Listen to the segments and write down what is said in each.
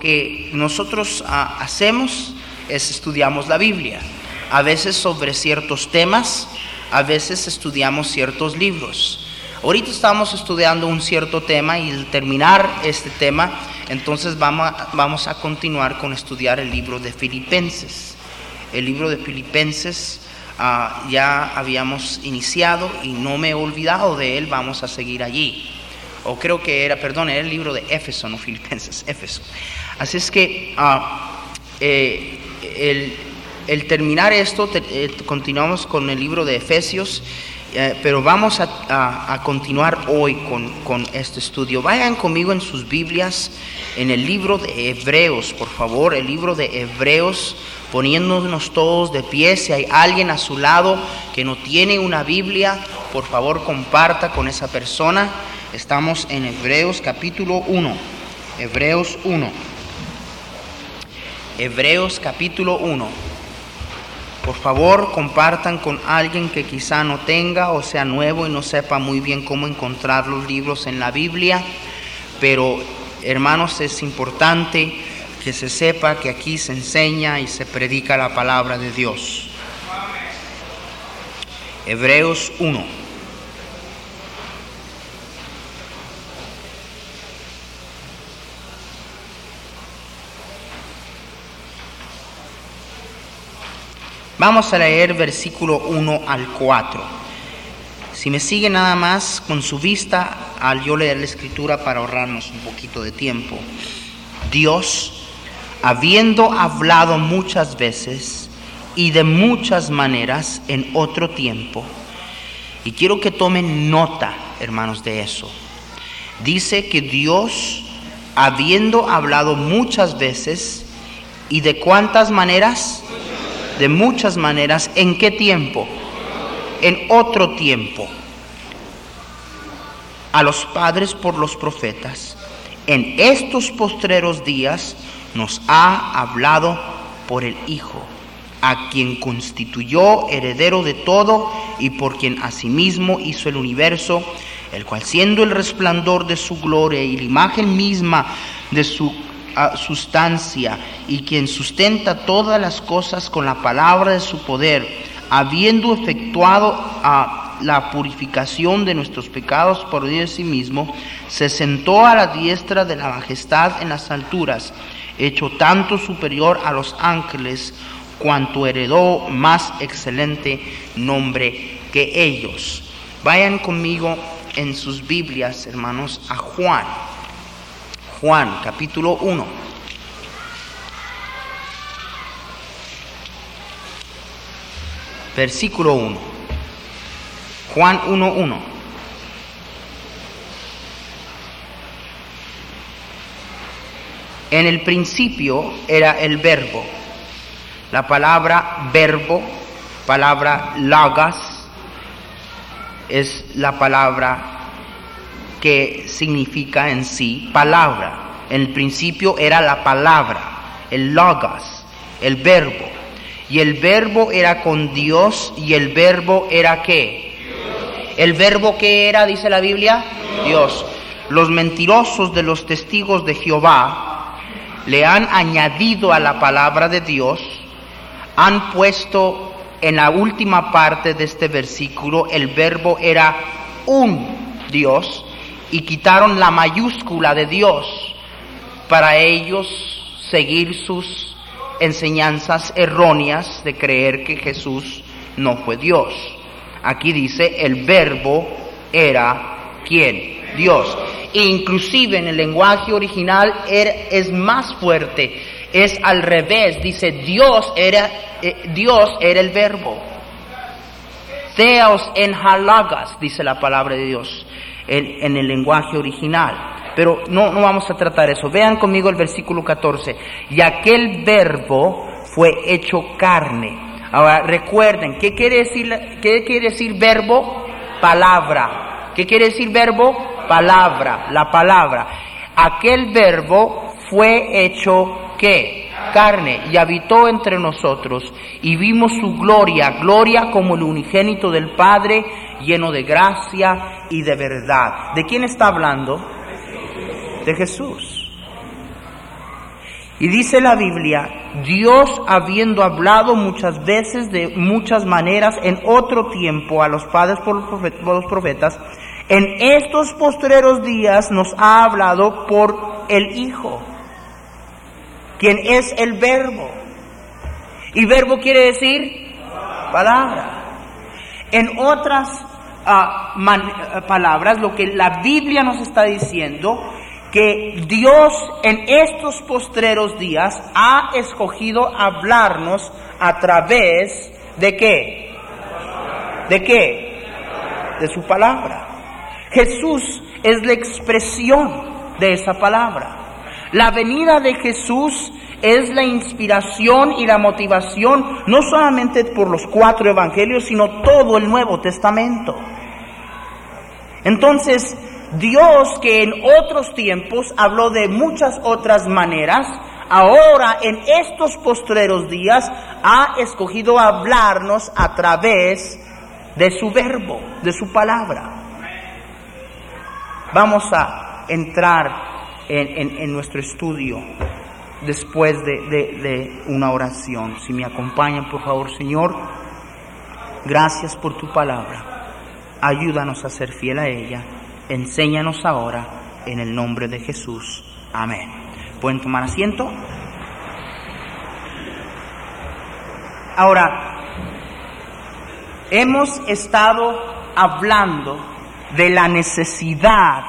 Que nosotros ah, hacemos es estudiamos la Biblia, a veces sobre ciertos temas, a veces estudiamos ciertos libros. Ahorita estamos estudiando un cierto tema y al terminar este tema, entonces vamos a, vamos a continuar con estudiar el libro de Filipenses. El libro de Filipenses ah, ya habíamos iniciado y no me he olvidado de él, vamos a seguir allí. O creo que era, perdón, era el libro de Éfeso, no Filipenses, Éfeso. Así es que eh, el, terminar esto, eh, continuamos con el libro de Efesios, eh, pero vamos a, continuar hoy con, con, este estudio. Vayan conmigo en sus Biblias, en el libro de Hebreos, por favor, el libro de Hebreos, poniéndonos todos de pie. Si hay alguien a su lado que no tiene una Biblia, por favor comparta con esa persona. Estamos en Hebreos capítulo 1. Hebreos 1. Hebreos capítulo 1. Por favor, compartan con alguien que quizá no tenga o sea nuevo y no sepa muy bien cómo encontrar los libros en la Biblia. Pero, hermanos, es importante que se sepa que aquí se enseña y se predica la palabra de Dios. Hebreos 1. Vamos a leer versículo 1 al 4. Si me sigue nada más con su vista al yo leer la escritura para ahorrarnos un poquito de tiempo. Dios, habiendo hablado muchas veces y de muchas maneras en otro tiempo, y quiero que tomen nota, hermanos, de eso. Dice que Dios, habiendo hablado muchas veces y de cuántas maneras, de muchas maneras. ¿En qué tiempo? En otro tiempo. A los padres por los profetas. En estos postreros días nos ha hablado por el Hijo, a quien constituyó heredero de todo y por quien asimismo hizo el universo, el cual siendo el resplandor de su gloria y la imagen misma de su sustancia y quien sustenta todas las cosas con la palabra de su poder, habiendo efectuado a la purificación de nuestros pecados por Dios sí mismo, se sentó a la diestra de la majestad en las alturas, hecho tanto superior a los ángeles, cuanto heredó más excelente nombre que ellos. Vayan conmigo en sus Biblias, hermanos, a Juan Juan capítulo 1. Versículo 1. Juan 1, 1. En el principio era el verbo. La palabra verbo, palabra lagas, es la palabra que significa en sí palabra. En el principio era la palabra, el logos, el verbo. Y el verbo era con Dios y el verbo era qué? El verbo que era, dice la Biblia, Dios. Los mentirosos de los testigos de Jehová le han añadido a la palabra de Dios, han puesto en la última parte de este versículo el verbo era un Dios y quitaron la mayúscula de Dios para ellos seguir sus enseñanzas erróneas de creer que Jesús no fue Dios. Aquí dice, el verbo era quién? Dios. e inclusive en el lenguaje original er- es más fuerte, es al revés, dice Dios era, eh, Dios era el verbo. Theos en halagas, dice la palabra de Dios en, el lenguaje original. Pero no, no vamos a tratar eso. Vean conmigo el versículo 14. Y aquel verbo fue hecho carne. Ahora recuerden, ¿qué quiere decir, qué quiere decir verbo? Palabra. ¿Qué quiere decir verbo? Palabra, la palabra. Aquel verbo fue hecho qué? Carne y habitó entre nosotros y vimos su gloria, gloria como el unigénito del Padre, lleno de gracia y de verdad. ¿De quién está hablando? De Jesús. Y dice la Biblia, Dios habiendo hablado muchas veces de muchas maneras en otro tiempo a los padres por los profetas, en estos postreros días nos ha hablado por el Hijo, quien es el verbo. Y verbo quiere decir palabra. En otras ah, ah, palabras, lo que la Biblia nos está diciendo, que Dios en estos postreros días ha escogido hablarnos a través de qué? ¿De qué? De su palabra. Jesús es la expresión de esa palabra. La venida de Jesús es la inspiración y la motivación no solamente por los cuatro evangelios, sino todo el Nuevo Testamento. Entonces, Dios que en otros tiempos habló de muchas otras maneras, ahora en estos postreros días ha escogido hablarnos a través de su verbo, de su palabra. Vamos a entrar en, nuestro estudio después de, de- de una oración. Si me acompañan, por favor, Señor, gracias por tu palabra. Ayúdanos a ser fiel a ella. Enséñanos ahora en el nombre de Jesús. Amén. ¿Pueden tomar asiento? Ahora, hemos estado hablando de la necesidad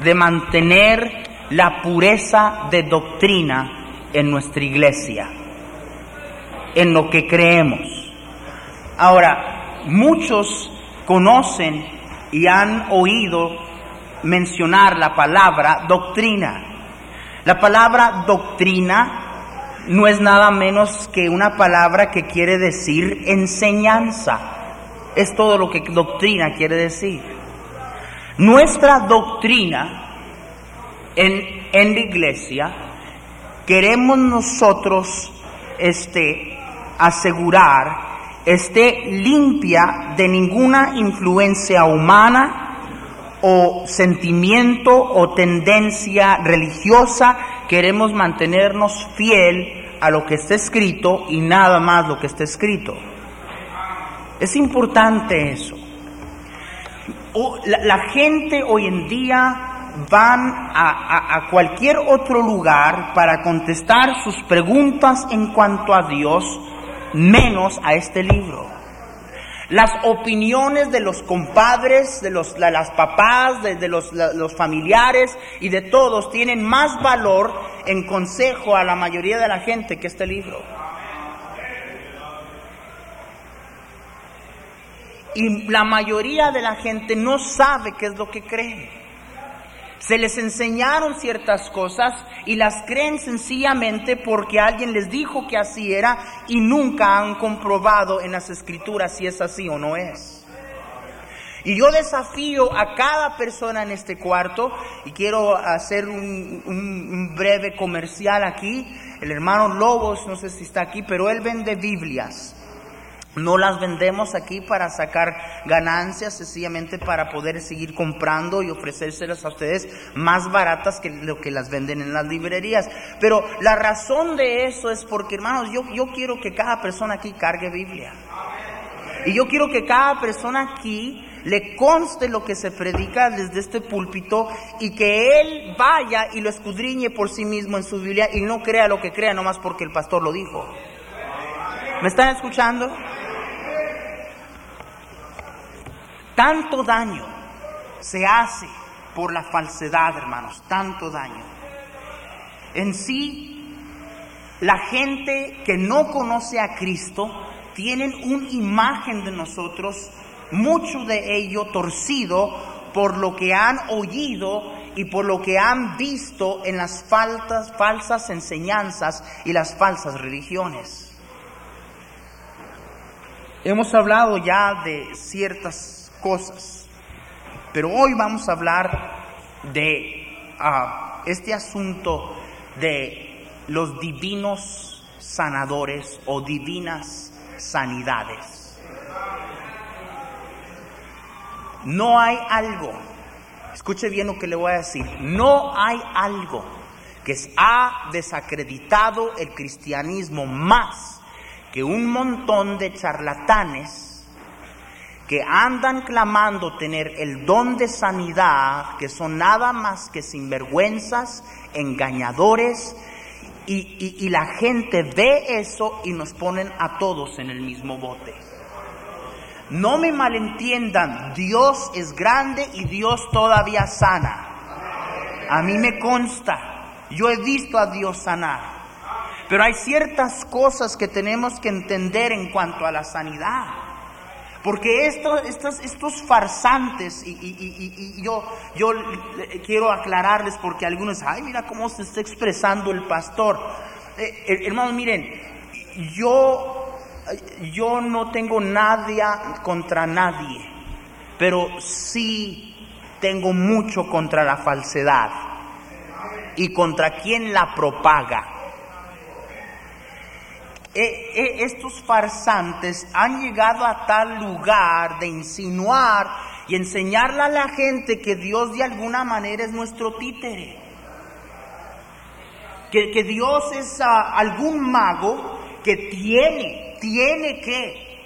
de mantener la pureza de doctrina en nuestra iglesia, en lo que creemos. Ahora, muchos conocen y han oído mencionar la palabra doctrina. La palabra doctrina no es nada menos que una palabra que quiere decir enseñanza. Es todo lo que doctrina quiere decir. Nuestra doctrina en, la iglesia queremos nosotros este, asegurar esté limpia de ninguna influencia humana o sentimiento o tendencia religiosa. Queremos mantenernos fiel a lo que está escrito y nada más lo que está escrito. Es importante eso. La gente hoy en día van a, a- cualquier otro lugar para contestar sus preguntas en cuanto a Dios, menos a este libro. Las opiniones de los compadres, de, los, las papás, de, de los, los familiares y de todos tienen más valor en consejo a la mayoría de la gente que este libro. Y la mayoría de la gente no sabe qué es lo que cree. Se les enseñaron ciertas cosas y las creen sencillamente porque alguien les dijo que así era y nunca han comprobado en las escrituras si es así o no es. Y yo desafío a cada persona en este cuarto, y quiero hacer un, un- breve comercial aquí, el hermano Lobos, no sé si está aquí, pero él vende Biblias. No las vendemos aquí para sacar ganancias, sencillamente para poder seguir comprando y ofrecérselas a ustedes más baratas que lo que las venden en las librerías. Pero la razón de eso es porque, hermanos, yo, yo quiero que cada persona aquí cargue Biblia. Y yo quiero que cada persona aquí le conste lo que se predica desde este púlpito y que él vaya y lo escudriñe por sí mismo en su Biblia y no crea lo que crea nomás porque el pastor lo dijo. ¿Me están escuchando? Tanto daño se hace por la falsedad, hermanos, tanto daño. En sí, la gente que no conoce a Cristo tienen una imagen de nosotros, mucho de ello torcido por lo que han oído y por lo que han visto en las faltas, falsas enseñanzas y las falsas religiones. Hemos hablado ya de ciertas cosas, pero hoy vamos a hablar de ah, este asunto de los divinos sanadores o divinas sanidades. No hay algo, escuche bien lo que le voy a decir, no hay algo que ha desacreditado el cristianismo más que un montón de charlatanes que andan clamando tener el don de sanidad, que son nada más que sinvergüenzas, engañadores, y, y, la gente ve eso y nos ponen a todos en el mismo bote. No me malentiendan, Dios es grande y Dios todavía sana. A mí me consta, yo he visto a Dios sanar. Pero hay ciertas cosas que tenemos que entender en cuanto a la sanidad. Porque estos, estos, estos farsantes, y, yo, yo quiero aclararles porque algunos, ay, mira cómo se está expresando el pastor. Eh, hermanos, miren, yo, yo no tengo nadie contra nadie, pero sí tengo mucho contra la falsedad y contra quien la propaga. E, e, estos farsantes han llegado a tal lugar de insinuar y enseñarle a la gente que Dios de alguna manera es nuestro títere. Que, Dios es ah, algún mago que tiene, tiene que,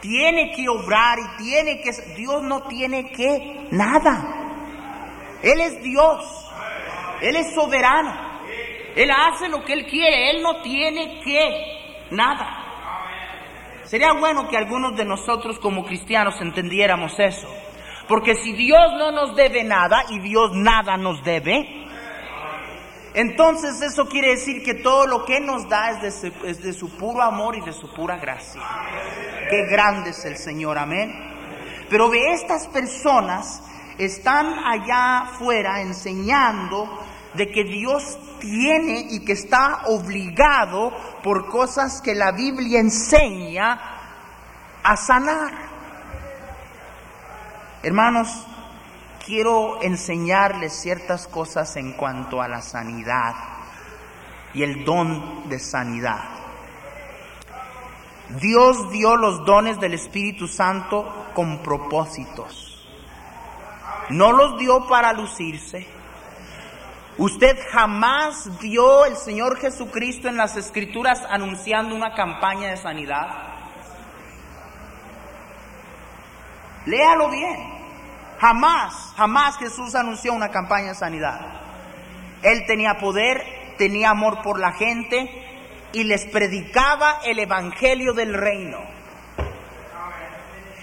tiene que obrar y tiene que... Dios no tiene que nada. Él es Dios. Él es soberano. Él hace lo que Él quiere. Él no tiene que nada. Sería bueno que algunos de nosotros como cristianos entendiéramos eso. Porque si Dios no nos debe nada y Dios nada nos debe, entonces eso quiere decir que todo lo que nos da es de, su, de puro amor y de su pura gracia. Qué grande es el Señor, amén. Pero ve, estas personas están allá afuera enseñando de que Dios tiene y que está obligado por cosas que la Biblia enseña a sanar. Hermanos, quiero enseñarles ciertas cosas en cuanto a la sanidad y el don de sanidad. Dios dio los dones del Espíritu Santo con propósitos. No los dio para lucirse, Usted jamás vio el Señor Jesucristo en las Escrituras anunciando una campaña de sanidad. Léalo bien. Jamás, jamás Jesús anunció una campaña de sanidad. Él tenía poder, tenía amor por la gente y les predicaba el evangelio del reino.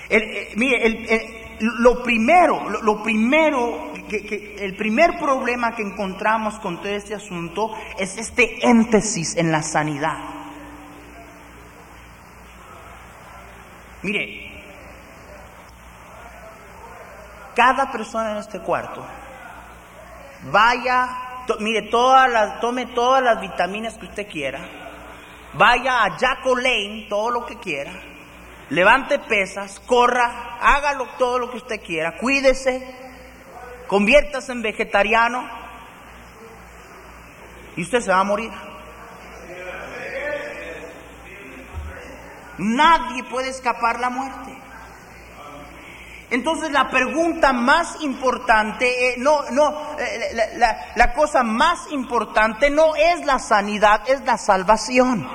Eh, mire, lo primero, lo primero el primer problema que encontramos con todo este asunto es este énfasis en la sanidad. Mire, cada persona en este cuarto, vaya, mire, todas las, tome todas las vitaminas que usted quiera, vaya a Jaco Lane, todo lo que quiera, levante pesas, corra, hágalo todo lo que usted quiera, cuídese, conviértase en vegetariano y usted se va a morir. Nadie puede escapar la muerte. Entonces la pregunta más importante, eh, no, no, eh, la cosa más importante no es la sanidad, es la salvación.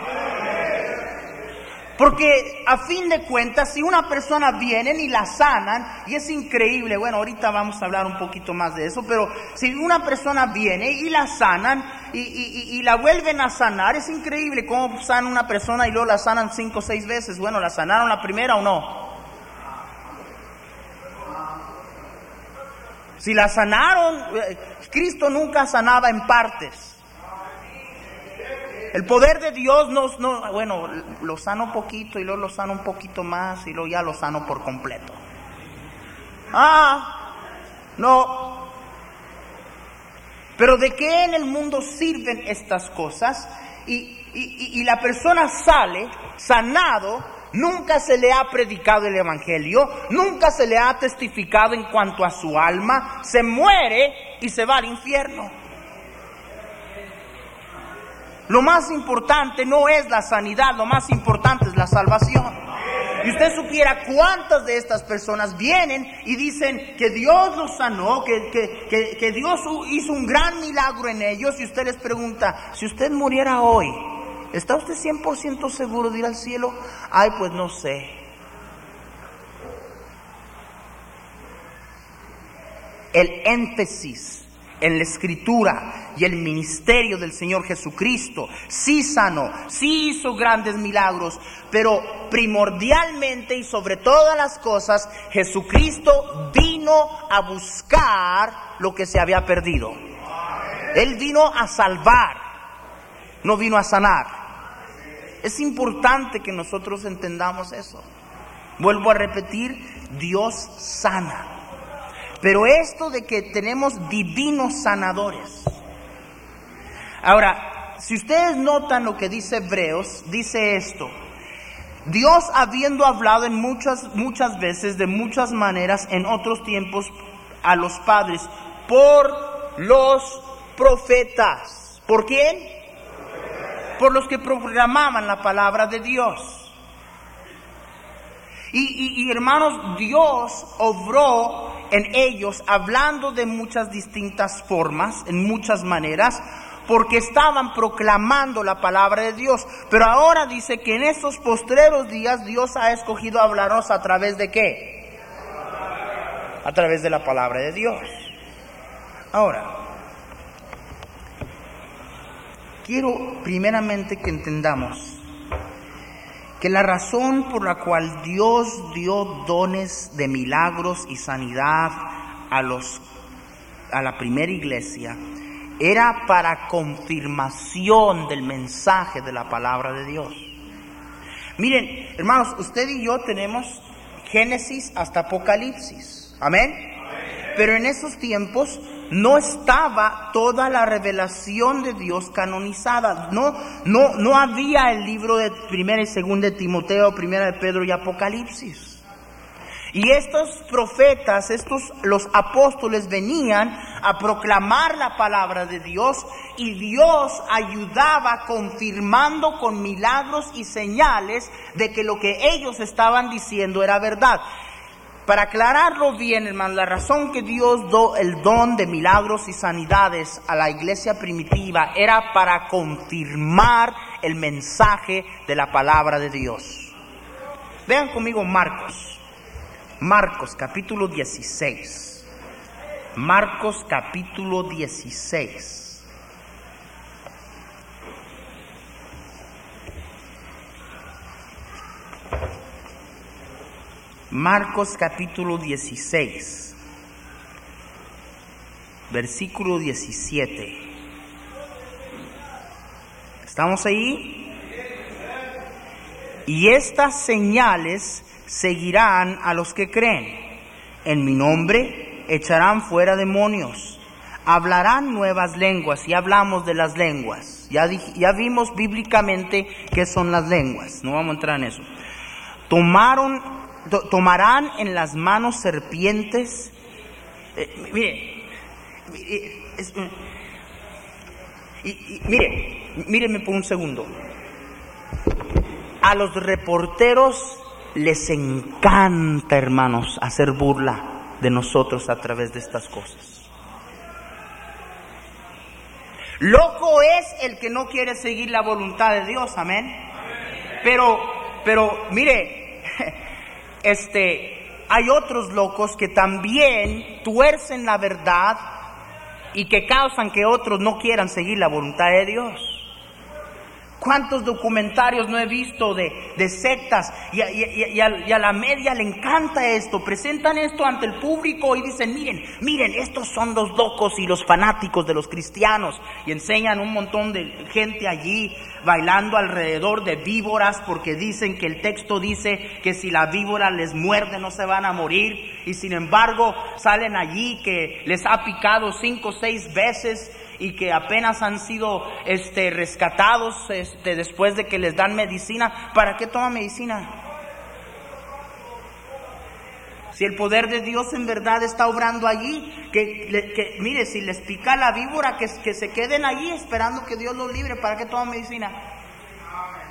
Porque a fin de cuentas, si una persona viene y la sanan, y es increíble, bueno, ahorita vamos a hablar un poquito más de eso, pero si una persona viene y la sanan y, la vuelven a sanar, es increíble cómo sana una persona y luego la sanan cinco o seis veces. Bueno, ¿la sanaron la primera o no? Si la sanaron, eh, Cristo nunca sanaba en partes. El poder de Dios nos, no, bueno, lo sano un poquito y luego lo sano un poquito más y luego ya lo sano por completo. Ah, no. Pero ¿de qué en el mundo sirven estas cosas? Y, y, y la persona sale sanado, nunca se le ha predicado el Evangelio, nunca se le ha testificado en cuanto a su alma, se muere y se va al infierno. Lo más importante no es la sanidad, lo más importante es la salvación. Y usted supiera cuántas de estas personas vienen y dicen que Dios los sanó, que, que, Dios hizo un gran milagro en ellos. Y usted les pregunta, si usted muriera hoy, ¿está usted 100% seguro de ir al cielo? Ay, pues no sé. El énfasis en la escritura y el ministerio del Señor Jesucristo. Sí sanó, sí hizo grandes milagros, pero primordialmente y sobre todas las cosas, Jesucristo vino a buscar lo que se había perdido. Él vino a salvar, no vino a sanar. Es importante que nosotros entendamos eso. Vuelvo a repetir, Dios sana. Pero esto de que tenemos divinos sanadores. Ahora, si ustedes notan lo que dice Hebreos, dice esto. Dios habiendo hablado en muchas, muchas veces, de muchas maneras, en otros tiempos, a los padres, por los profetas. ¿Por quién? Por los que programaban la palabra de Dios. Y, y, hermanos, Dios obró en ellos hablando de muchas distintas formas, en muchas maneras, porque estaban proclamando la palabra de Dios. Pero ahora dice que en estos postreros días Dios ha escogido hablarnos a través de qué? A través de la palabra de Dios. Ahora, quiero primeramente que entendamos que la razón por la cual Dios dio dones de milagros y sanidad a los a la primera iglesia era para confirmación del mensaje de la palabra de Dios. Miren, hermanos, usted y yo tenemos Génesis hasta Apocalipsis. Amén. Pero en esos tiempos no estaba toda la revelación de Dios canonizada. No, no, no había el libro de primera y segunda de Timoteo, primera de Pedro y Apocalipsis. Y estos profetas, estos los apóstoles venían a proclamar la palabra de Dios y Dios ayudaba confirmando con milagros y señales de que lo que ellos estaban diciendo era verdad. Para aclararlo bien, hermano, la razón que Dios dio el don de milagros y sanidades a la iglesia primitiva era para confirmar el mensaje de la palabra de Dios. Vean conmigo Marcos. Marcos capítulo 16. Marcos capítulo 16. Marcos capítulo 16, versículo 17. ¿Estamos ahí? Y estas señales seguirán a los que creen. En mi nombre echarán fuera demonios, hablarán nuevas lenguas, y hablamos de las lenguas. Ya, ya vimos bíblicamente qué son las lenguas, no vamos a entrar en eso. Tomaron tomarán en las manos serpientes. Eh, mire, mire, míreme por un segundo. A los reporteros les encanta, hermanos, hacer burla de nosotros a través de estas cosas. Loco es el que no quiere seguir la voluntad de Dios, amén. Pero, pero, mire, este, hay otros locos que también tuercen la verdad y que causan que otros no quieran seguir la voluntad de Dios. ¿Cuántos documentarios no he visto de, sectas y a, y, a, y a, la media le encanta esto? Presentan esto ante el público y dicen, miren, miren, estos son los locos y los fanáticos de los cristianos. Y enseñan un montón de gente allí bailando alrededor de víboras porque dicen que el texto dice que si la víbora les muerde no se van a morir. Y sin embargo salen allí que les ha picado cinco o seis veces y que apenas han sido este, rescatados este, después de que les dan medicina. ¿Para qué toma medicina? Si el poder de Dios en verdad está obrando allí, que, mire, si les pica la víbora, que, que se queden allí esperando que Dios los libre. ¿Para qué toma medicina?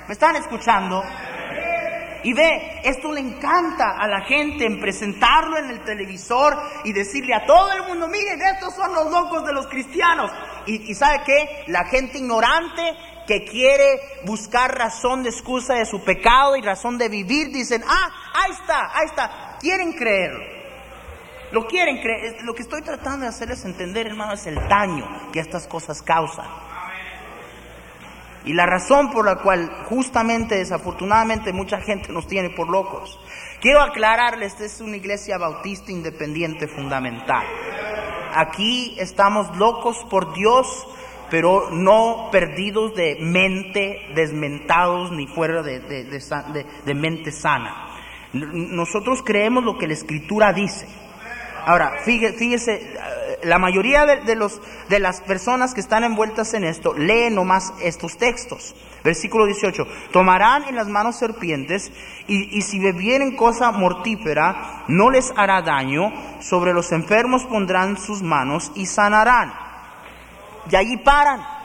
¿Me están escuchando? Y ve, esto le encanta a la gente en presentarlo en el televisor y decirle a todo el mundo, miren, estos son los locos de los cristianos. Y, sabe qué, la gente ignorante que quiere buscar razón de excusa de su pecado y razón de vivir, dicen, ah, ahí está, ahí está, quieren creerlo. Lo quieren creer. Lo que estoy tratando de hacerles entender, hermano, es el daño que estas cosas causan. Y la razón por la cual justamente, desafortunadamente, mucha gente nos tiene por locos. Quiero aclararles, esta es una iglesia bautista independiente fundamental. Aquí estamos locos por Dios, pero no perdidos de mente, desmentados ni fuera de, de mente sana. Nosotros creemos lo que la escritura dice. Ahora, fíjese, la mayoría de las personas que están envueltas en esto leen nomás estos textos. Versículo 18, tomarán en las manos serpientes y, y si bebieren cosa mortífera no les hará daño, sobre los enfermos pondrán sus manos y sanarán. Y allí paran.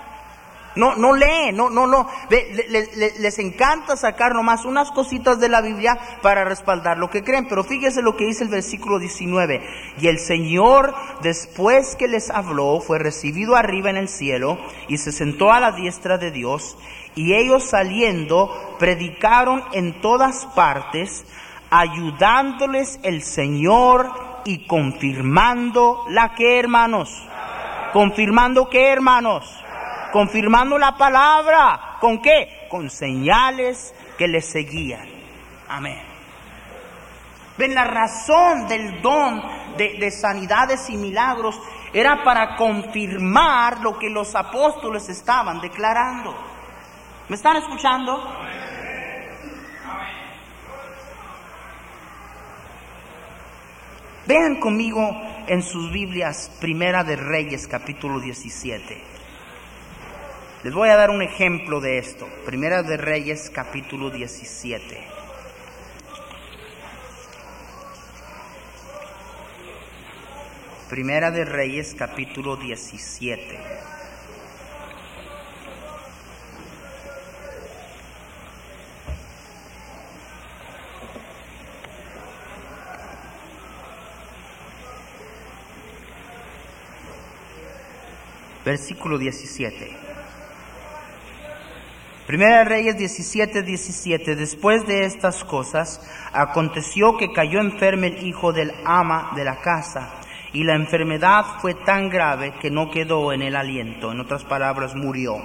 No, no leen, no, no, no. les encanta sacar nomás unas cositas de la Biblia para respaldar lo que creen. Pero fíjese lo que dice el versículo 19. Y el Señor, después que les habló, fue recibido arriba en el cielo y se sentó a la diestra de Dios. Y ellos saliendo, predicaron en todas partes, ayudándoles el Señor y confirmando la que, hermanos. Confirmando que, hermanos confirmando la palabra. ¿Con qué? Con señales que le seguían. Amén. Ven, la razón del don de, sanidades y milagros era para confirmar lo que los apóstoles estaban declarando. ¿Me están escuchando? Vean conmigo en sus Biblias, Primera de Reyes, capítulo 17. Les voy a dar un ejemplo de esto. Primera de Reyes capítulo 17. Primera de Reyes capítulo 17. Versículo 17. Primera Reyes 17, 17. Después de estas cosas, aconteció que cayó enfermo el hijo del ama de la casa, y la enfermedad fue tan grave que no quedó en el aliento, en otras palabras, murió.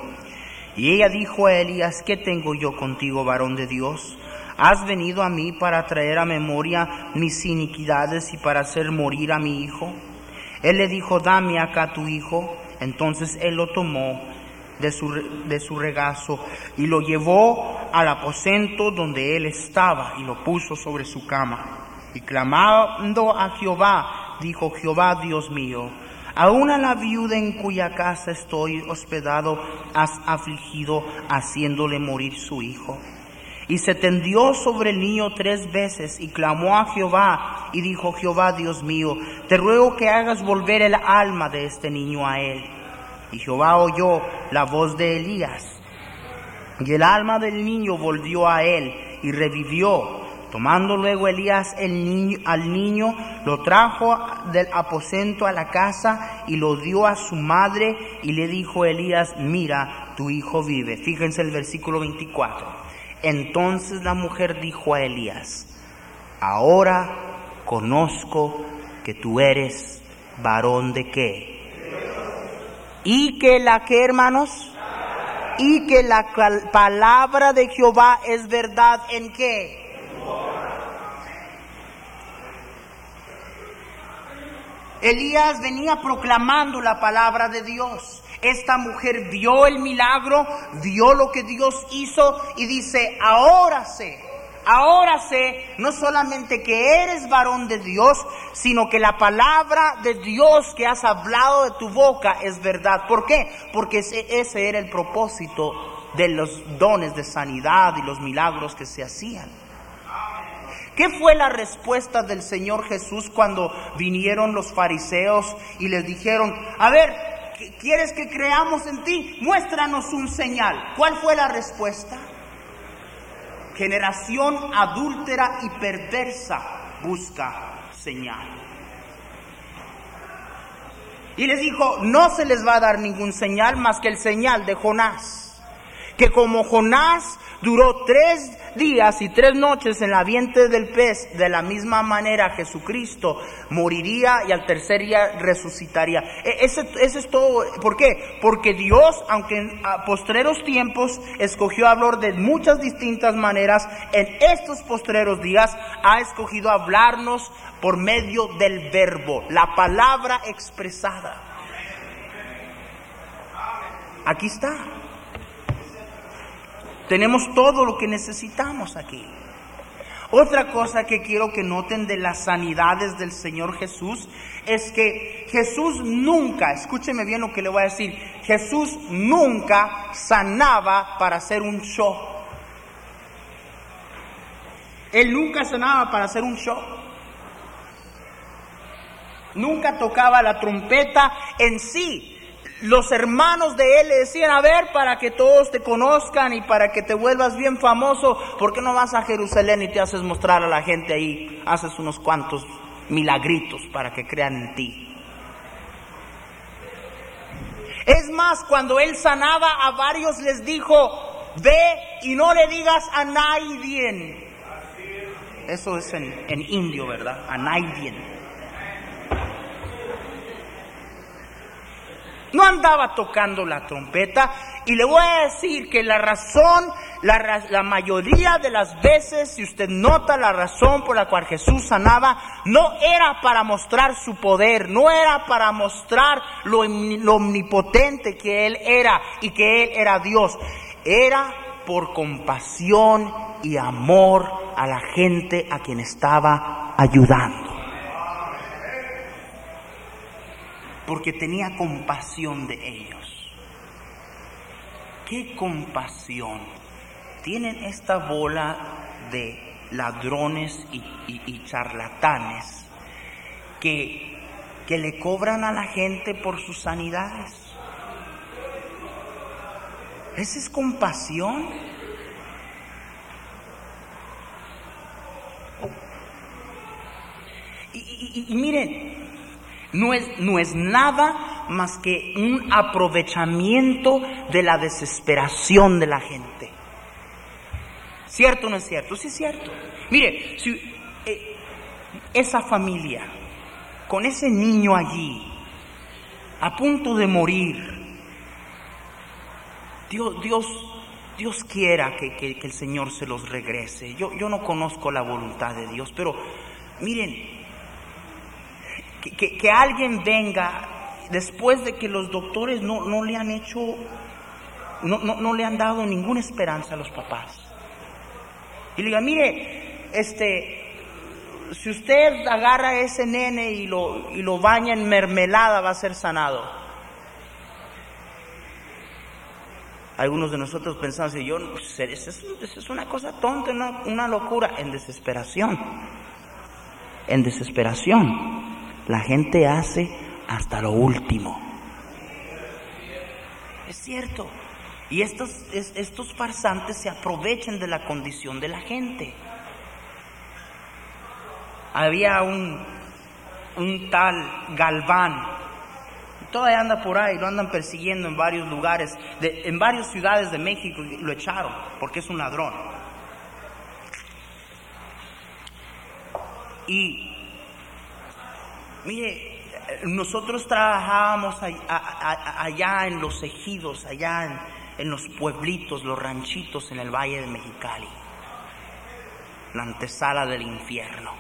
Y ella dijo a Elías, ¿qué tengo yo contigo, varón de Dios? ¿Has venido a mí para traer a memoria mis iniquidades y para hacer morir a mi hijo? Él le dijo, dame acá tu hijo. Entonces él lo tomó de su, de su regazo y lo llevó al aposento donde él estaba y lo puso sobre su cama. Y clamando a Jehová, dijo Jehová Dios mío, aún a la viuda en cuya casa estoy hospedado has afligido haciéndole morir su hijo. Y se tendió sobre el niño tres veces y clamó a Jehová y dijo, Jehová Dios mío, te ruego que hagas volver el alma de este niño a él. Y Jehová oyó la voz de Elías. Y el alma del niño volvió a él y revivió. Tomando luego Elías el niño, al niño, lo trajo del aposento a la casa y lo dio a su madre y le dijo Elías, mira, tu hijo vive. Fíjense el versículo 24. Entonces la mujer dijo a Elías, ahora conozco que tú eres varón de qué? Y que la que, hermanos, y que la palabra de Jehová es verdad en qué? Elías venía proclamando la palabra de Dios. Esta mujer vio el milagro, vio lo que Dios hizo y dice, ahora sé, ahora sé no solamente que eres varón de Dios, sino que la palabra de Dios que has hablado de tu boca es verdad. ¿Por qué? Porque ese, era el propósito de los dones de sanidad y los milagros que se hacían. ¿Qué fue la respuesta del Señor Jesús cuando vinieron los fariseos y les dijeron, a ver, ¿quieres que creamos en ti? Muéstranos un señal. ¿Cuál fue la respuesta? Generación adúltera y perversa busca señal. Y les dijo, no se les va a dar ningún señal más que el señal de Jonás. Que como Jonás duró tres días y tres noches en la vientre del pez, de la misma manera Jesucristo moriría y al tercer día resucitaría. E, ese, es todo. ¿Por qué? Porque Dios, aunque en postreros tiempos escogió hablar de muchas distintas maneras, en estos postreros días ha escogido hablarnos por medio del verbo, la palabra expresada. Aquí está. Tenemos todo lo que necesitamos aquí. Otra cosa que quiero que noten de las sanidades del Señor Jesús es que Jesús nunca, escúcheme bien lo que le voy a decir, Jesús nunca sanaba para hacer un show. Él nunca sanaba para hacer un show. Nunca tocaba la trompeta en sí los hermanos de él le decían, a ver, para que todos te conozcan y para que te vuelvas bien famoso, ¿por qué no vas a Jerusalén y te haces mostrar a la gente ahí? Haces unos cuantos milagritos para que crean en ti. Es más, cuando él sanaba a varios les dijo, ve y no le digas a nadie. Eso es en, en indio, ¿verdad? A nadie. No andaba tocando la trompeta y le voy a decir que la razón, la, mayoría de las veces, si usted nota la razón por la cual Jesús sanaba, no era para mostrar su poder, no era para mostrar lo, omnipotente que Él era y que Él era Dios, era por compasión y amor a la gente a quien estaba ayudando. Porque tenía compasión de ellos. ¿Qué compasión? Tienen esta bola de ladrones y, charlatanes que, que le cobran a la gente por sus sanidades. ¿Esa es compasión? y, miren, no es, no es nada más que un aprovechamiento de la desesperación de la gente. ¿Cierto o no es cierto? Sí es cierto. Mire, eh, esa familia, con ese niño allí, a punto de morir, Dios, Dios, Dios quiera que, que, el Señor se los regrese. Yo, yo no conozco la voluntad de Dios, pero miren, que, alguien venga después de que los doctores no, no le han hecho, no, no, le han dado ninguna esperanza a los papás. Y le diga, mire, este, si usted agarra a ese nene y lo, y lo baña en mermelada va a ser sanado. Algunos de nosotros pensamos, yo, eso es, es una cosa tonta, una locura, en desesperación, en desesperación la gente hace hasta lo último. Es cierto. Y estos, estos farsantes se aprovechan de la condición de la gente. Había un, un tal Galván, todavía anda por ahí, lo andan persiguiendo en varios lugares, en varias ciudades de México, lo echaron porque es un ladrón. Y Mire, nosotros trabajábamos allá en los ejidos, allá en los pueblitos, los ranchitos en el Valle de Mexicali. La antesala del infierno.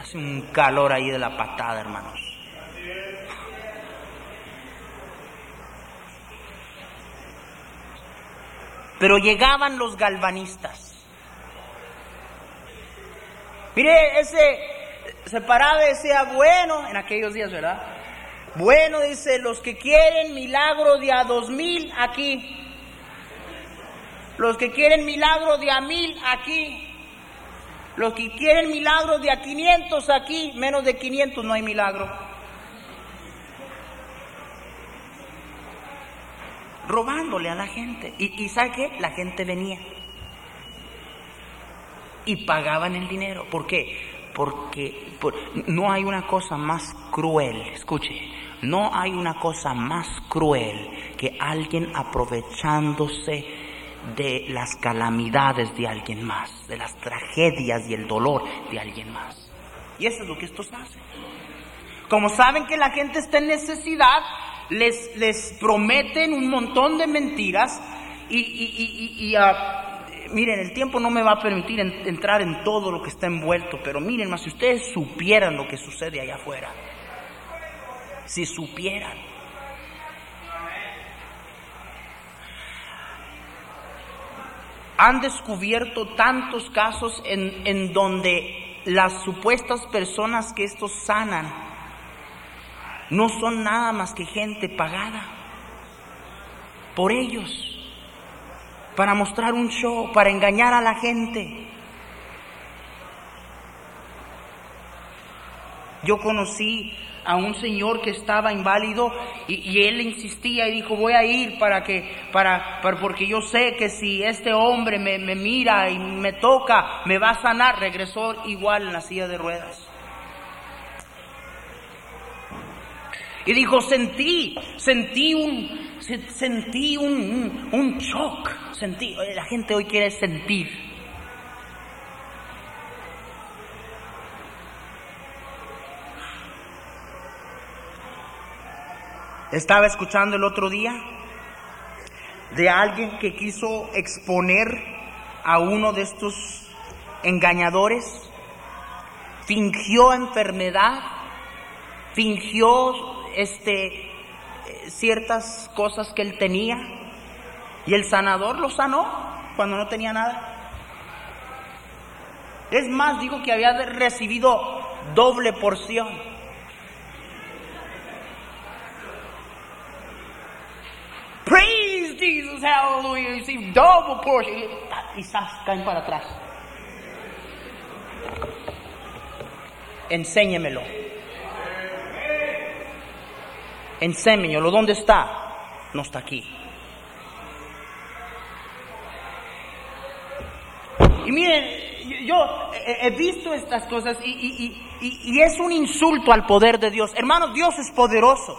Hace un calor ahí de la patada, hermanos. Pero llegaban los galvanistas. Mire, ese se paraba y decía, bueno, en aquellos días, ¿verdad? Bueno, dice, los que quieren milagro de a dos mil aquí. Los que quieren milagro de a mil aquí. Los que quieren milagro de a 500 aquí. Menos de 500 no hay milagro. Robándole a la gente. Y, y ¿sabe qué? La gente venía. Y pagaban el dinero. ¿Por qué? Porque no hay una cosa más cruel, escuche, no hay una cosa más cruel que alguien aprovechándose de las calamidades de alguien más, de las tragedias y el dolor de alguien más. Y eso es lo que estos hacen. Como saben que la gente está en necesidad, les, les prometen un montón de mentiras y, y, y, miren, el tiempo no me va a permitir entrar en todo lo que está envuelto, pero miren más, si ustedes supieran lo que sucede allá afuera, si supieran. Han descubierto tantos casos en, en donde las supuestas personas que estos sanan no son nada más que gente pagada por ellos para mostrar un show, para engañar a la gente. Yo conocí a un señor que estaba inválido y, él insistía y dijo voy a ir para que para, para porque yo sé que si este hombre me, me, mira y me toca me va a sanar regresó igual en la silla de ruedas y dijo sentí sentí un sentí un, un, shock, sentí, la gente hoy quiere sentir. Estaba escuchando el otro día de alguien que quiso exponer a uno de estos engañadores, fingió enfermedad, fingió este ciertas cosas que él tenía y el sanador lo sanó cuando no tenía nada. Es más, digo que había recibido doble porción. Praise Jesus, hallelujah, receive double portion. Y caen para atrás. Enséñemelo. Enséñelo, ¿dónde está? No está aquí. Y miren, yo he visto estas cosas y, es un insulto al poder de Dios. Hermanos, Dios es poderoso.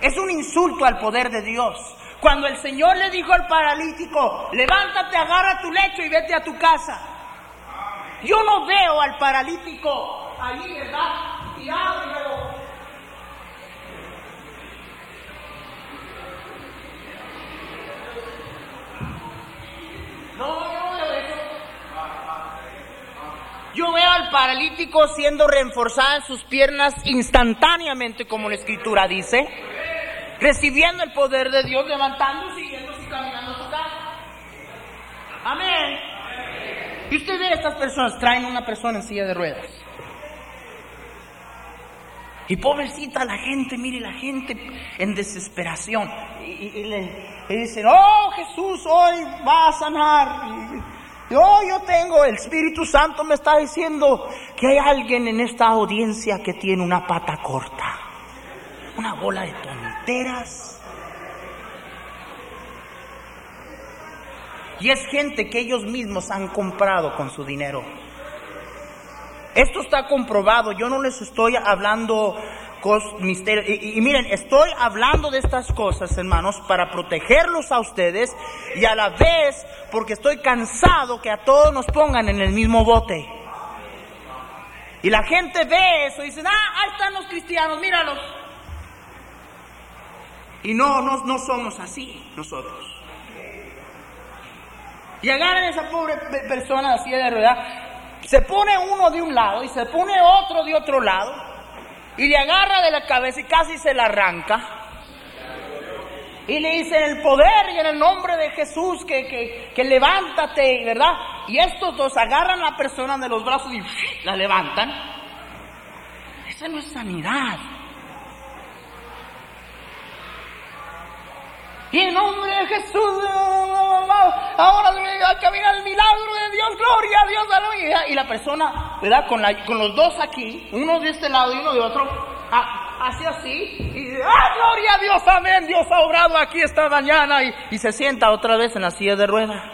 Es un insulto al poder de Dios. Cuando el Señor le dijo al paralítico, levántate, agarra tu lecho y vete a tu casa. Yo no veo al paralítico ahí, ¿verdad? Y Yo veo al paralítico siendo reforzada sus piernas instantáneamente, como la escritura dice, recibiendo el poder de Dios, levantándose y caminando a su casa. Amén. Y usted ve a estas personas, traen una persona en silla de ruedas. Y pobrecita la gente, mire la gente en desesperación. Y, le, dicen, oh Jesús, hoy va a sanar. Y, oh, yo tengo, el Espíritu Santo me está diciendo que hay alguien en esta audiencia que tiene una pata corta. Una bola de tonteras. Y es gente que ellos mismos han comprado con su dinero. Esto está comprobado, yo no les estoy hablando misterios. Y, miren, estoy hablando de estas cosas, hermanos, para protegerlos a ustedes y a la vez porque estoy cansado que a todos nos pongan en el mismo bote. Y la gente ve eso y dicen, ah, ahí están los cristianos, míralos. Y no, no, no somos así nosotros. Y agarran a esa pobre persona así de verdad, se pone uno de un lado y se pone otro de otro lado, y le agarra de la cabeza y casi se la arranca. Y le dice en el poder y en el nombre de Jesús que, que, que levántate, ¿verdad? Y estos dos agarran a la persona de los brazos y la levantan. Esa no es sanidad. Y en nombre de Jesús, ahora que viene el milagro de Dios, gloria a Dios, aleluya. Y la persona, ¿verdad? Con, la, con los dos aquí, uno de este lado y uno de otro, hace así, y dice, ¡ah, gloria a Dios, amén! Dios ha obrado aquí esta mañana, y, y se sienta otra vez en la silla de rueda.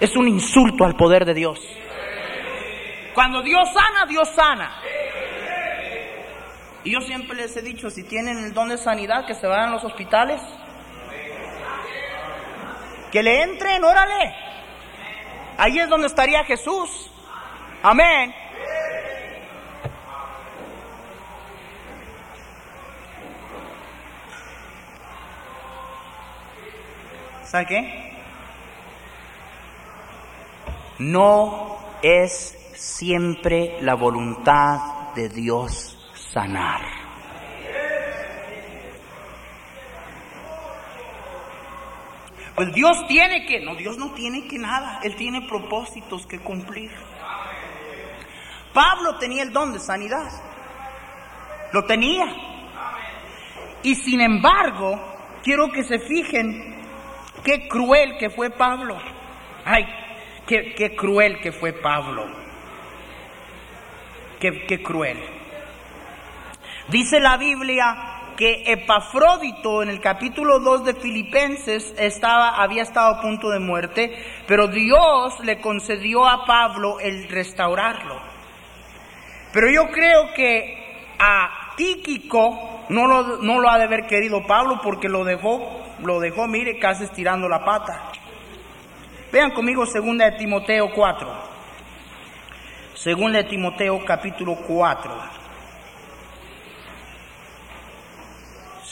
Es un insulto al poder de Dios. Cuando Dios sana, Dios sana. Y yo siempre les he dicho, si tienen el don de sanidad, que se vayan a los hospitales. Que le entren, órale. Ahí es donde estaría Jesús. Amén. ¿Sabe qué? No es siempre la voluntad de Dios sanar. Pues Dios tiene que, no, Dios no tiene que nada, Él tiene propósitos que cumplir. Pablo tenía el don de sanidad, lo tenía. Y sin embargo, quiero que se fijen qué cruel que fue Pablo. Ay, qué, cruel que fue Pablo. Qué, qué cruel. Dice la Biblia que Epafrodito en el capítulo 2 de Filipenses estaba, había estado a punto de muerte, pero Dios le concedió a Pablo el restaurarlo. Pero yo creo que a Tíquico no lo, no lo ha de haber querido Pablo porque lo dejó, lo dejó, mire, casi estirando la pata. Vean conmigo segunda de Timoteo 4. Segunda de Timoteo capítulo 4.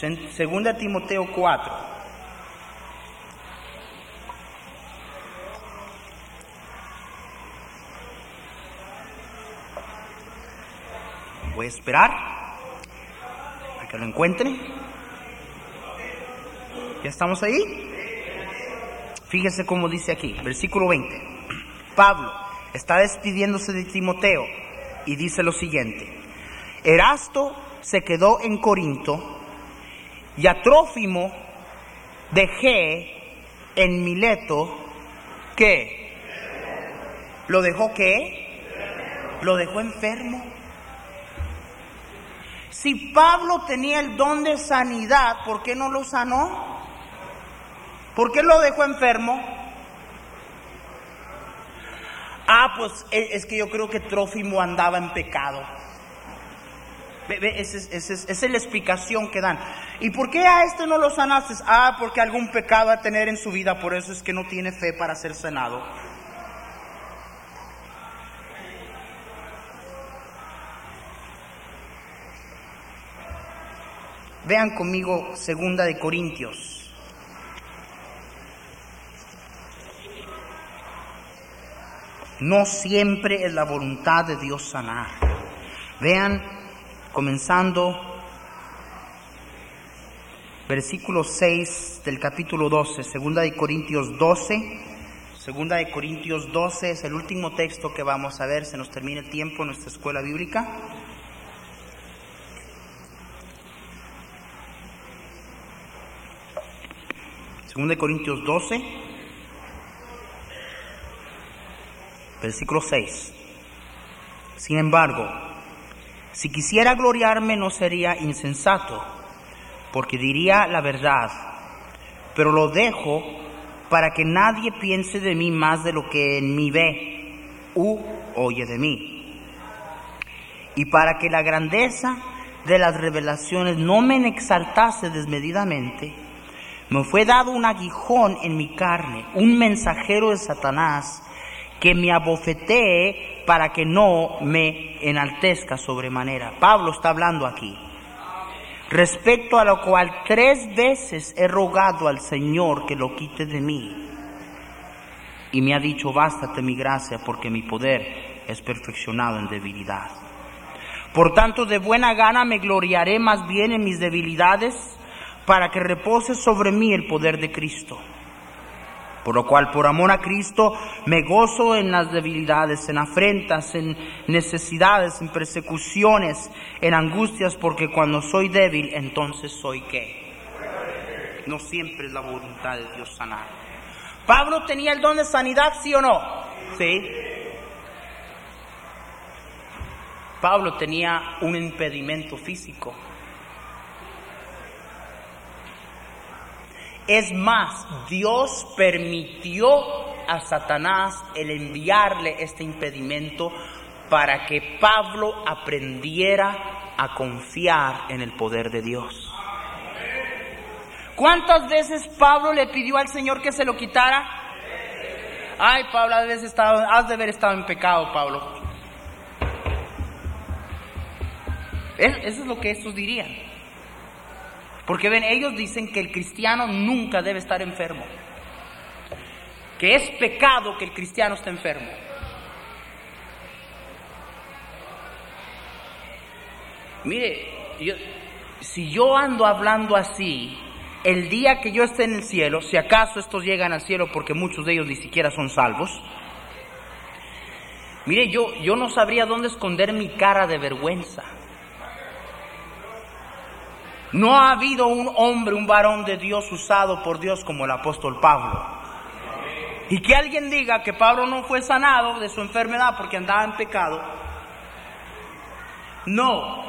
Segunda Timoteo 4. Voy a esperar a que lo encuentren. ¿Ya estamos ahí? Fíjese cómo dice aquí, versículo 20. Pablo está despidiéndose de Timoteo y dice lo siguiente. Erasto se quedó en Corinto y a Trófimo dejé en Mileto que lo dejó qué? Lo dejó enfermo. Si Pablo tenía el don de sanidad, ¿por qué no lo sanó? ¿Por qué lo dejó enfermo? Ah, pues es que yo creo que Trófimo andaba en pecado. Esa es, la explicación que dan. ¿Y por qué a este no lo sanaste? Ah, porque algún pecado va a tener en su vida, por eso es que no tiene fe para ser sanado. Vean conmigo segunda de Corintios. No siempre es la voluntad de Dios sanar. Vean comenzando versículo 6 del capítulo 12, segunda de Corintios 12. Segunda de Corintios 12 es el último texto que vamos a ver, se nos termina el tiempo en nuestra escuela bíblica. Segunda Corintios 12, versículo 6. Sin embargo, si quisiera gloriarme no sería insensato, porque diría la verdad, pero lo dejo para que nadie piense de mí más de lo que en mí ve u oye de mí. Y para que la grandeza de las revelaciones no me exaltase desmedidamente, me fue dado un aguijón en mi carne, un mensajero de Satanás, que me abofetee para que no me enaltezca sobremanera. Pablo está hablando aquí. respecto a lo cual tres veces he rogado al Señor que lo quite de mí. Y me ha dicho, bástate mi gracia, porque mi poder es perfeccionado en debilidad. Por tanto, de buena gana me gloriaré más bien en mis debilidades, para que repose sobre mí el poder de Cristo. Por lo cual, por amor a Cristo, me gozo en las debilidades, en afrentas, en necesidades, en persecuciones, en angustias, porque cuando soy débil, entonces soy qué. No siempre es la voluntad de Dios sanar. Pablo tenía el don de sanidad, sí o no? Sí. Pablo tenía un impedimento físico. Es más, Dios permitió a Satanás el enviarle este impedimento para que Pablo aprendiera a confiar en el poder de Dios. ¿Cuántas veces Pablo le pidió al Señor que se lo quitara? Ay, Pablo, has de, haber estado en pecado, Pablo. Eso es lo que estos dirían. Porque ven, ellos dicen que el cristiano nunca debe estar enfermo. Que es pecado que el cristiano esté enfermo. Mire, si yo ando hablando así, el día que yo esté en el cielo, si acaso estos llegan al cielo porque muchos de ellos ni siquiera son salvos, mire, yo, yo no sabría dónde esconder mi cara de vergüenza. No ha habido un hombre, un varón de Dios usado por Dios como el apóstol Pablo. Y que alguien diga que Pablo no fue sanado de su enfermedad porque andaba en pecado. No,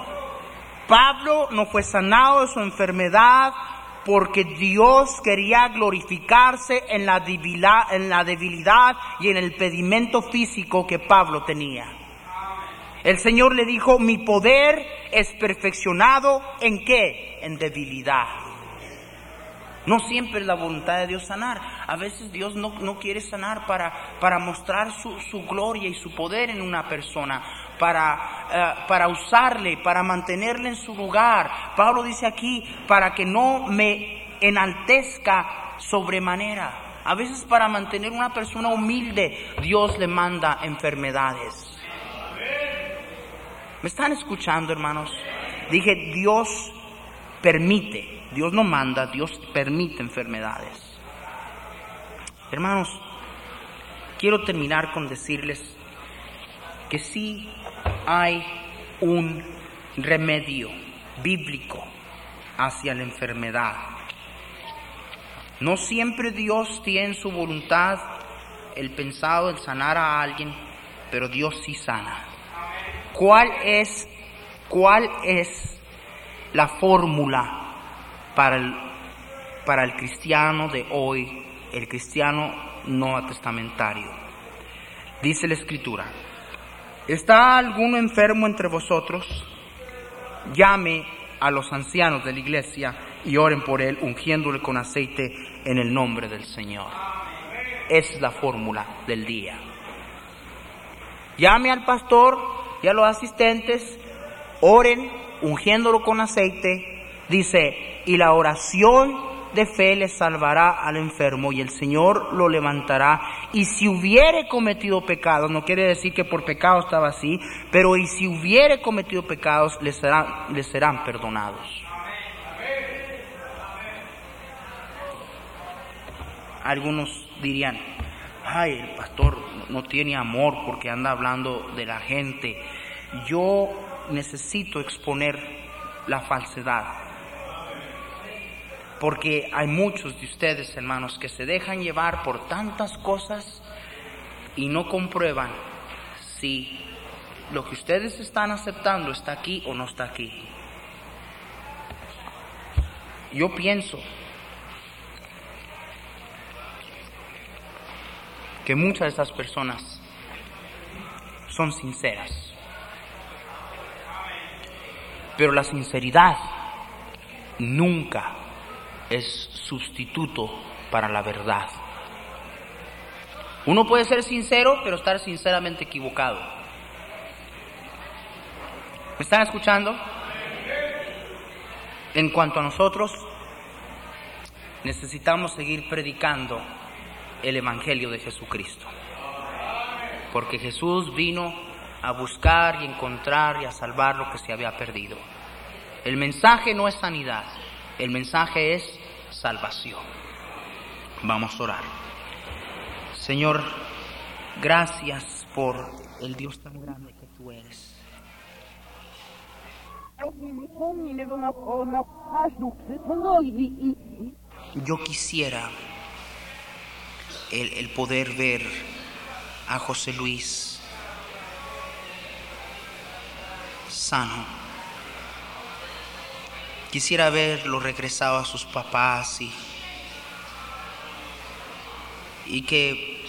Pablo no fue sanado de su enfermedad porque Dios quería glorificarse en la, debilidad, en la debilidad y en el pedimento físico que Pablo tenía. El Señor le dijo, mi poder es perfeccionado en qué? En debilidad. No siempre es la voluntad de Dios sanar. A veces Dios no, no quiere sanar para, para mostrar su, su, gloria y su poder en una persona, para, uh, para usarle, para mantenerle en su lugar. Pablo dice aquí, para que no me enaltezca sobremanera. A veces para mantener una persona humilde, Dios le manda enfermedades. ¿Me están escuchando, hermanos? Dije, Dios permite, Dios no manda, Dios permite enfermedades. Hermanos, quiero terminar con decirles que sí hay un remedio bíblico hacia la enfermedad. No siempre Dios tiene en su voluntad el pensado el sanar a alguien, pero Dios sí sana. ¿Cuál es, cuál es la fórmula para el, para el cristiano de hoy, el cristiano no testamentario? Dice la escritura, ¿está alguno enfermo entre vosotros? Llame a los ancianos de la iglesia y oren por él, ungiéndole con aceite en el nombre del Señor. Es la fórmula del día. Llame al pastor y a los asistentes, oren ungiéndolo con aceite, dice, y la oración de fe le salvará al enfermo y el Señor lo levantará. Y si hubiere cometido pecados, no quiere decir que por pecado estaba así, pero y si hubiere cometido pecados, le serán, le serán perdonados. Algunos dirían, ay, el pastor no tiene amor porque anda hablando de la gente. Yo necesito exponer la falsedad. Porque hay muchos de ustedes, hermanos, que se dejan llevar por tantas cosas y no comprueban si lo que ustedes están aceptando está aquí o no está aquí. Yo pienso que muchas de estas personas son sinceras. Pero la sinceridad nunca es sustituto para la verdad. Uno puede ser sincero, pero estar sinceramente equivocado. ¿Me están escuchando? En cuanto a nosotros, necesitamos seguir predicando el Evangelio de Jesucristo. Porque Jesús vino a buscar y encontrar y a salvar lo que se había perdido. El mensaje no es sanidad, el mensaje es salvación. Vamos a orar. Señor, gracias por el Dios tan grande que tú eres. Yo quisiera el, poder ver a José Luis sano. Quisiera verlo regresado a sus papás y, y que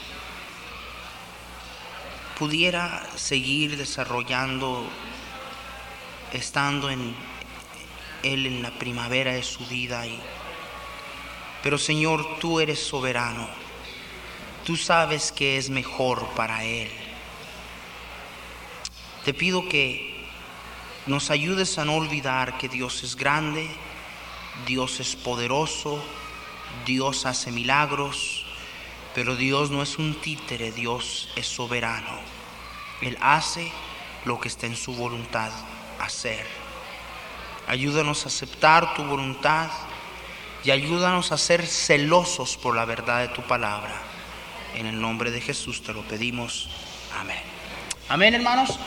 pudiera seguir desarrollando, estando en él en la primavera de su vida. Y, pero Señor, tú eres soberano. Tú sabes que es mejor para él. Te pido que nos ayudes a no olvidar que Dios es grande, Dios es poderoso, Dios hace milagros, pero Dios no es un títere, Dios es soberano. Él hace lo que está en su voluntad hacer. Ayúdanos a aceptar tu voluntad y ayúdanos a ser celosos por la verdad de tu palabra. En el nombre de Jesús te lo pedimos. Amén. Amén, hermanos.